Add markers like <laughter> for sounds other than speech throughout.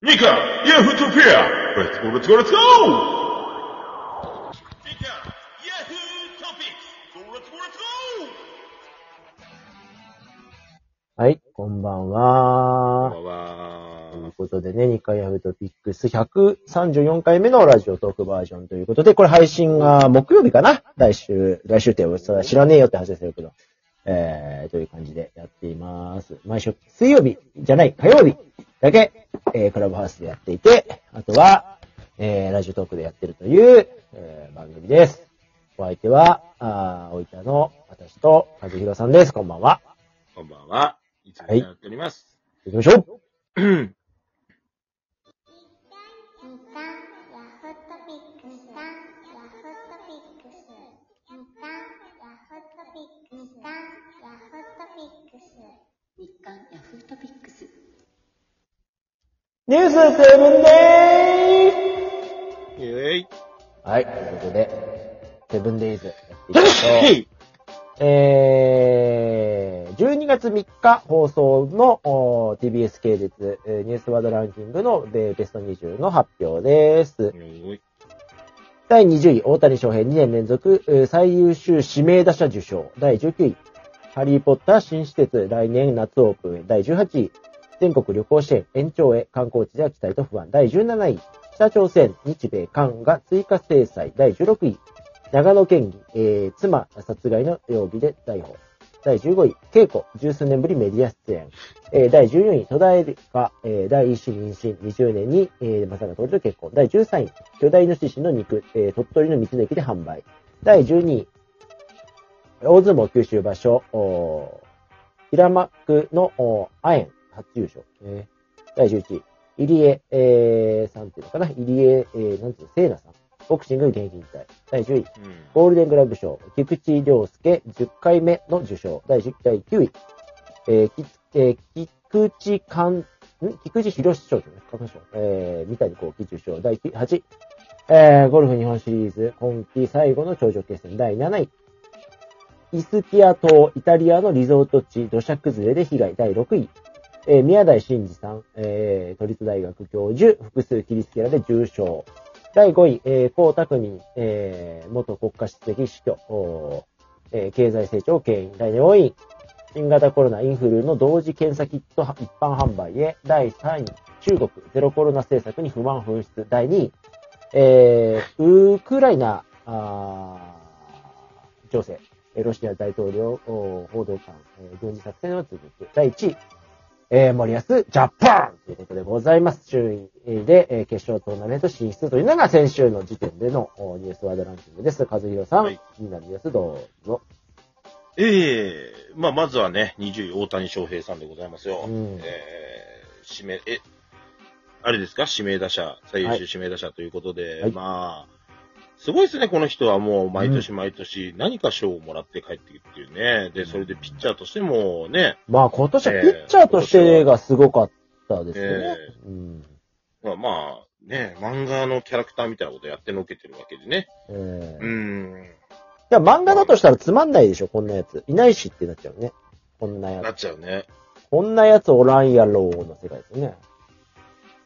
ニカ、ヤフートピア !Let's go, let's go, let's go! ニカ、ヤフートピックス !Let's go, let's! はい、こんばんこんは。ばんというは。ことでね、日刊ヤフートピックス134回目のラジオトークバージョンということで、これ配信が木曜日かな？来週、来週ってそれは知らねえよって話ですけど、えー、という感じでやっています。毎週水曜日じゃない、火曜日だけ、えー、クラブハウスでやっていて、あとは、えー、ラジオトークでやってるという、えー、番組です。お相手は、あー、おいたの私と和弘さんです。こんばんは。こんばんは。いつもやっております。行きましょう <clears throat> ートピックス。ニュースセブンデイイェイ。はい、ということで、セブンデイズやっていきましょう。へいえー、12月3日放送のおー TBS 系列、えーニュースワードランキングのベベスト20の発表です。第20位、大谷翔平2年連続えー最優秀指名打者受賞。第19位、ハリーポッター新施設来年夏オープンへ。第18位、全国旅行支援延長へ観光地では期待と不安。第17位、北朝鮮、日米韓が追加制裁。第16位、長野県議、えー妻殺害の容疑で逮捕。第15位、稽古、十数年ぶりメディア出演。えー第14位、戸田恵梨香、えー第一子妊娠、20年に、えー、まさか当時と結婚。第13位、巨大イノシシの肉、えー鳥取の道の駅で販売。第12位、大相撲九州場所、平幕の亜鉛初優勝。えー第11位、入江、えー、さんっていうのかな入江、えー、なんていうの、聖奈さん。ボクシング現役引退。第10位、うんゴールデングラブ賞、菊池涼介10回目の受賞。第10第9位、えーきえー菊池寛、ん？菊池博士賞ですね。書きましょう。えー、三谷幸喜受賞。第8位、えー、ゴルフ日本シリーズ、今季最後の頂上決戦。第7位、イスキア島、イタリアのリゾート地、土砂崩れで被害。第6位、えー宮台真司さん、えー都立大学教授、複数切りつけられ重傷。第5位、えー、江沢民、えー元国家主席死去、えー経済成長を牽引。第4位、新型コロナインフルの同時検査キット一般販売へ。第3位、中国ゼロコロナ政策に不満噴出。第2位、えーウクライナ、あ情勢。えーロシア大統領報道官、えー軍事作戦を続く。第1位、えー、森保、ジャパンということでございます。周囲で、えー決勝トーナメント進出というのが先週の時点でのおニュースワードランキングです。和弘さん、はい気になるニュースどうぞ。ええまあ、まずはね、20位、大谷翔平さんでございますよ。うんえー、指名、え、あれですか？指名打者、最優秀指名打者ということで、はいまあ、すごいですね、この人はもう毎年毎年何か賞をもらって帰っていくっていうね。で、それでピッチャーとしてもね、まあ今年はえーピッチャーとしてがすごかったですよね。えうんまあまあ、ね、漫画のキャラクターみたいなことやってのけてるわけでね。えーいうん、や、漫画だとしたらつまんないでしょ、こんなやつ。いないしってなっちゃうね。こんなやなっつ。ちゃうね。こんなやつおらんやろうの世界ですよね。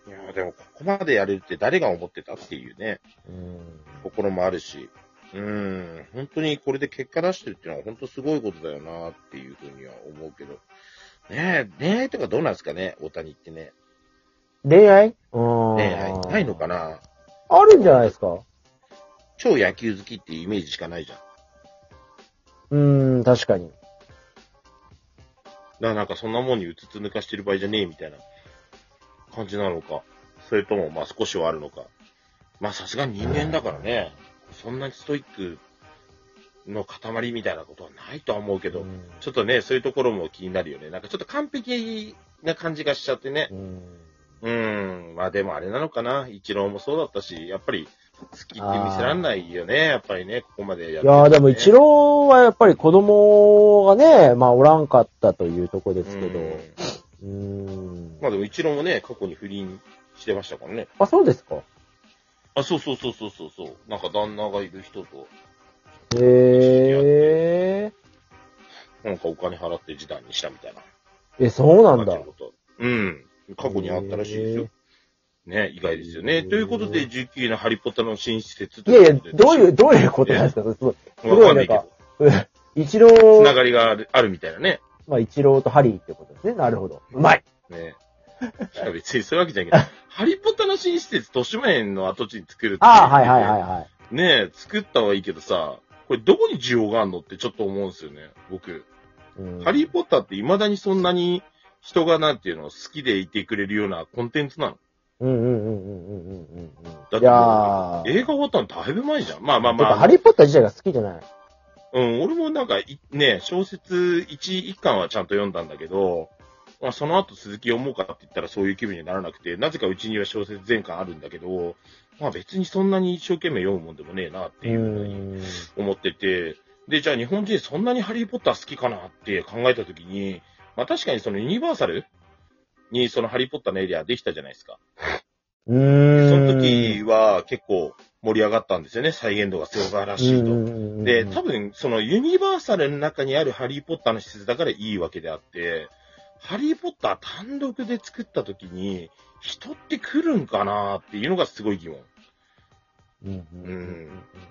いや、でもここまでやれるって誰が思ってたっていうね、うん。ところもあるし、うん、本当にこれで結果出してるっていうのは本当すごいことだよなっていうふうには思うけど。ねえ、恋愛とかどうなんですかね、大谷ってね。恋愛？うん。恋愛ないのかな？あるんじゃないですか？超野球好きっていうイメージしかないじゃん。うーん、確かに。らなんかそんなもんにうつつ抜かしてる場合じゃねえみたいな感じなのか。それともまあ少しはあるのか。まあさすがに人間だからね、そんなにストイックの塊みたいなことはないとは思うけど、うんちょっとね、そういうところも気になるよね。なんかちょっと完璧な感じがしちゃってね。うんうん。まあでもあれなのかな。一郎もそうだったし、やっぱり好きって見せらんないよね。やっぱりね、ここまでやっていやーでも一郎郎はやっぱり子供がね、まあおらんかったというとこですけど、うーん。まあでも一郎もね、過去に不倫してましたからね。あ、そうですかあ、そうそうそうそうそうそう。なんか旦那がいる人と、へえ。なんかお金払って示談にしたみたいな。え、そうなんだうん。過去にあったらしいですよ。ね、意外ですよね。ということで、19位のハリポッタの新施設いやいや、どういう、うどういうことなんですか？すごい。すわごいなんか <laughs> 一郎つ、ながりがあるあるみたいなね。まあ、一郎とハリーってことですね。なるほど。うまいね。しかも別にそういうわけじゃないけど、<laughs> ハリポッタの新施設、都市園の跡地に作るって。ああ、はいはいはいはい。ねえ、作ったはいいけどさ、これどこに需要があるのってちょっと思うんですよね、僕。うん、ハリーポッターって未だにそんなに人がなんていうの好きでいてくれるようなコンテンツなのうんうんうんうんうんうんうん。だって、映画終わったのだいぶ前じゃん。まあまあまあ。ハリーポッター自体が好きじゃない。うん、俺もなんかい、ね、小説一一巻はちゃんと読んだんだけど、まあその後続き読もうかって言ったらそういう気分にならなくて、なぜかうちには小説全巻あるんだけど、まあ別にそんなに一生懸命読むもんでもねえなっていうふうにん。思ってて、で、じゃあ日本人そんなにハリーポッター好きかなって考えたときに、まあ確かにそのユニバーサルにそのハリーポッターのエリアできたじゃないですか。うーん。その時は結構盛り上がったんですよね、再現度が素晴らしいと。で、多分、そのユニバーサルの中にあるハリーポッターの施設だからいいわけであって、ハリーポッター単独で作った時に、人って来るんかなっていうのがすごい疑問。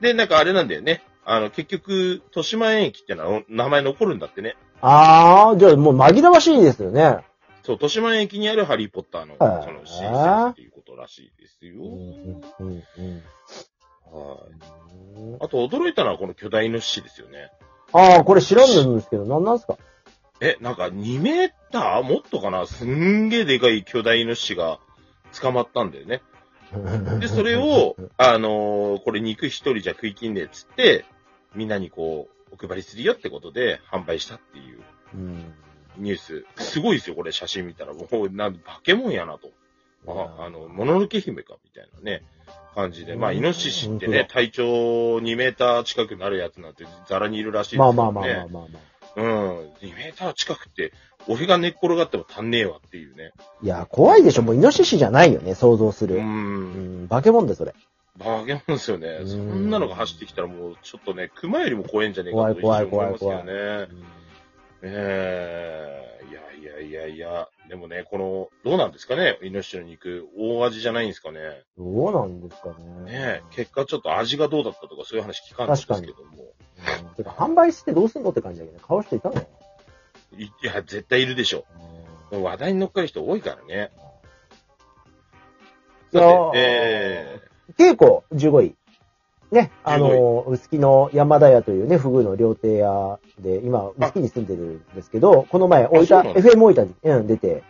で、なんかあれなんだよね。あの、結局、豊島園駅ってのは名前残るんだってね。ああ、じゃあもう紛らわしいですよね。そう、豊島園駅にあるハリーポッターの、その、新設っていうことらしいですよ。あと驚いたのはこの巨大イノシシですよね。ああ、これ知らんんですけど、なんなんすか？え、なんか2メーターもっとかな？すんげえでかい巨大イノシシが捕まったんだよね。で、それを、<laughs> あのーこれ肉一人じゃ食いきんねえっつって、みんなにこう、お配りするよってことで販売したっていううんニュース。すごいですよ、これ写真見たら。もう、なん化け物やなと。あ、あの、もののけ姫か、みたいなね、感じで。まあ、うんイノシシってね体長2メーター近くなるやつなんてザラにいるらしいですまあよね。まあまあまあまあまあ。うん。2メーター近くって、俺が寝っ転がっても足んねえわっていうね。いや、怖いでしょ。もうイノシシじゃないよね、想像すう。る。うんん、化け物で、それ。バーゲモンですよねう。んそんなのが走ってきたらもう、ちょっとね、熊よりも怖いんじゃねえかと一怖い瞬思います怖いよね。ええいやいやいやいや、でもね、この、どうなんですかね、イノシシの肉、大味じゃないんですかね？どうなんですかね？ね結果ちょっと味がどうだったとかそういう話聞かんですけども。うんてか、販売してどうすんのって感じだけど、買う人いたの？いいや、絶対いるでしょ。話題に乗っかる人多いからね。さて、え稽古15位。ね、あの、臼木の山田屋というね、フグの料亭屋で、今、臼木に住んでるんですけど、この前、大分、FM 大分に、うん、出て、ー、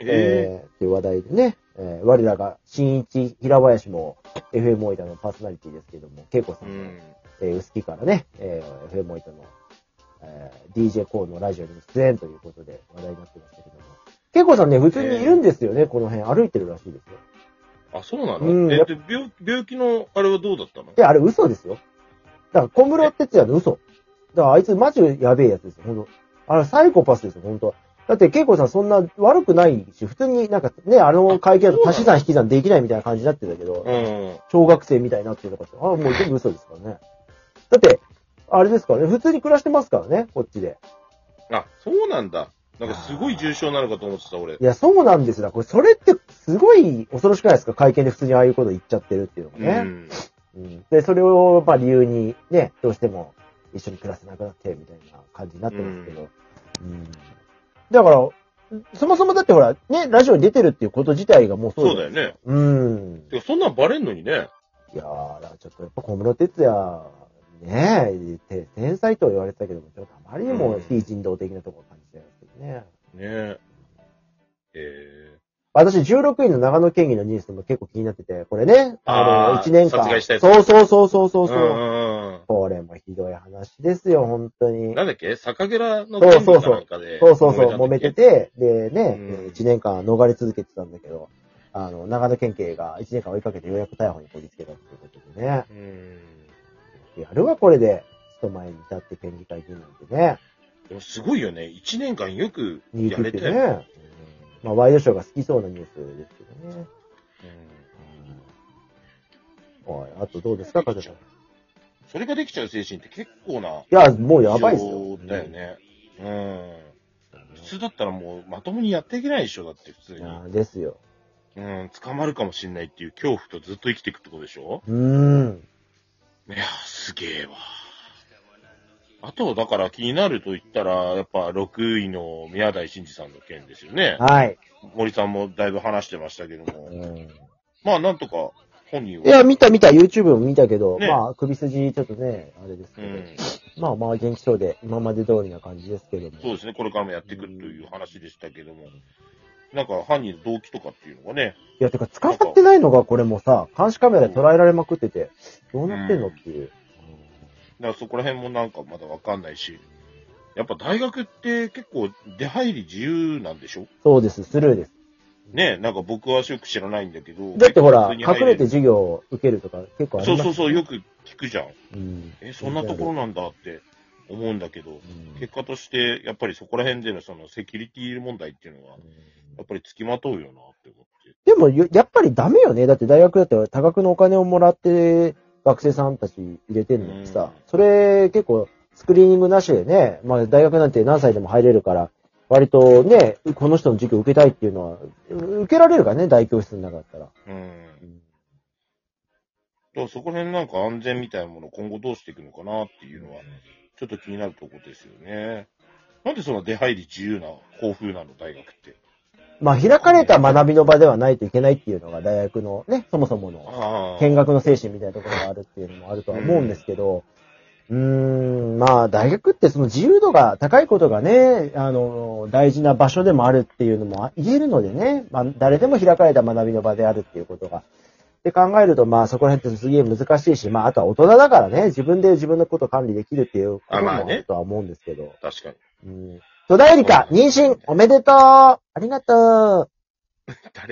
ええー、っていう話題でね、えー我らが、新一平林も FM 大分のパーソナリティですけども、恵子さー、んの、うん。えー、臼木からね、えー、FM 大分の、えー、DJ コーのラジオに出演ということで話題になってましたけども。恵子さんね、普通にいるんですよね、この辺。歩いてるらしいですよ。あ、そうなの、うんえっと、病、病気のあれはどうだったの？いや、あれ嘘ですよ。だから、小室哲也の嘘。だから、あいつマジやべえやつですよ、ほんと。あれ、サイコパスですよ、ほんと。だって、恵子さんそんな悪くないし、普通になんかね、あの会見だと足し算引き算できないみたいな感じになってたけど、うん。小学生みたいになってるのかって、あもう全部嘘ですからね。だって、あれですからね、普通に暮らしてますからね、こっちで。あ、そうなんだ。なんかすごい重症なのかと思ってた、俺い。や、そうなんですよ。これ、それってすごい恐ろしくないですか？会見で普通にああいうこと言っちゃってるっていうのがね。うん。うんで、それを、まあ理由にね、どうしても一緒に暮らせなくなって、みたいな感じになってますけど。うん。だから、そもそもだってほら、ね、ラジオに出てるっていうこと自体がもうそうそうだよね。うん。てか、そんなんバレんのにね。いやー、ちょっとやっぱ小室哲也、ねえ、て天才とは言われてたけども、ちょっとあまりにも非人道的なところを感ね。ねえ。え私、16位の長野県議のニュースも結構気になってて、これね、あの、あー1年間。殺害したやつそうそうそうそうそうー。そうこれもひどい話ですよ、本当に。なんだっけ？酒蔵のそうそうそうなんかで。そうそうそう、揉め。てて、でね、うん1年間逃れ続けてたんだけど、あの、長野県警が1年間追いかけてようやく逮捕にこぎつけたっていうことでね。うん。やるわ、これで。人前に立って県議会議員なんてね。でもすごいよね。1年間よくやれて。ね。まあ、ワイドショーが好きそうなニュースですけどね。うんはい。あとどうですか、風さん。いそれができちゃう精神って結構な。や、もうやばいですよ。だよね。うん。普通だったらもうまともにやっていけないでしょ、だって普通に。いやですよ。うん、捕まるかもしんないっていう恐怖とずっと生きていくってことでしょうーん。いやー、すげえわ。あと、だから気になると言ったら、やっぱ6位の宮台真司さんの件ですよね。はい。森さんもだいぶ話してましたけども。うんまあ、なんとか本人は。いや、見た見た、YouTube も見たけど、ねまあ、首筋ちょっとね、あれですけど、うん。まあまあ、元気そうで、今まで通りな感じですけども。そうですね、これからもやっていくという話でしたけども。なんか犯人の動機とかっていうのがね、いや、てか、捕まってないのがこれもさ、監視カメラで捉えられまくってて、どうなってんのっていう。だからそこら辺もなんかまだわかんないし。やっぱ大学って結構出入り自由なんでしょ？そうです、スルーです。ねなんか僕はよく知らないんだけど。だってほら、隠れて授業を受けるとか結構ありますそうそうそう、よく聞くじゃん。うん。え、そんなところなんだって思うんだけど、うん結果として、やっぱりそこら辺でのそのセキュリティ問題っていうのは、やっぱり付きまとうよなって思って。でも、よやっぱりダメよね。だって大学だって多額のお金をもらって、学生さんたち入れてんのにさ、うんそれ結構スクリーニングなしでね、まあ大学なんて何歳でも入れるから、割とね、この人の授業受けたいっていうのは、受けられるからね、大教室の中だったら。うん。だからそこら辺なんか安全みたいなものを今後どうしていくのかなっていうのは、ちょっと気になるところですよね。なんでそんな出入り自由な校風なの、大学って。まあ開かれた学びの場ではないといけないっていうのが大学のね、そもそもの。見学の精神みたいなところがあるっていうのもあるとは思うんですけど、うーん、まあ大学ってその自由度が高いことがね、あの、大事な場所でもあるっていうのも言えるのでね、まあ誰でも開かれた学びの場であるっていうことが。で考えると、まあそこら辺ってすげえ難しいし、まああとは大人だからね、自分で自分のことを管理できるっていうこともあるとは思うんですけど。確かに。うん。戸田恵梨香、妊娠おめでとう。ありがとう。<laughs> 誰？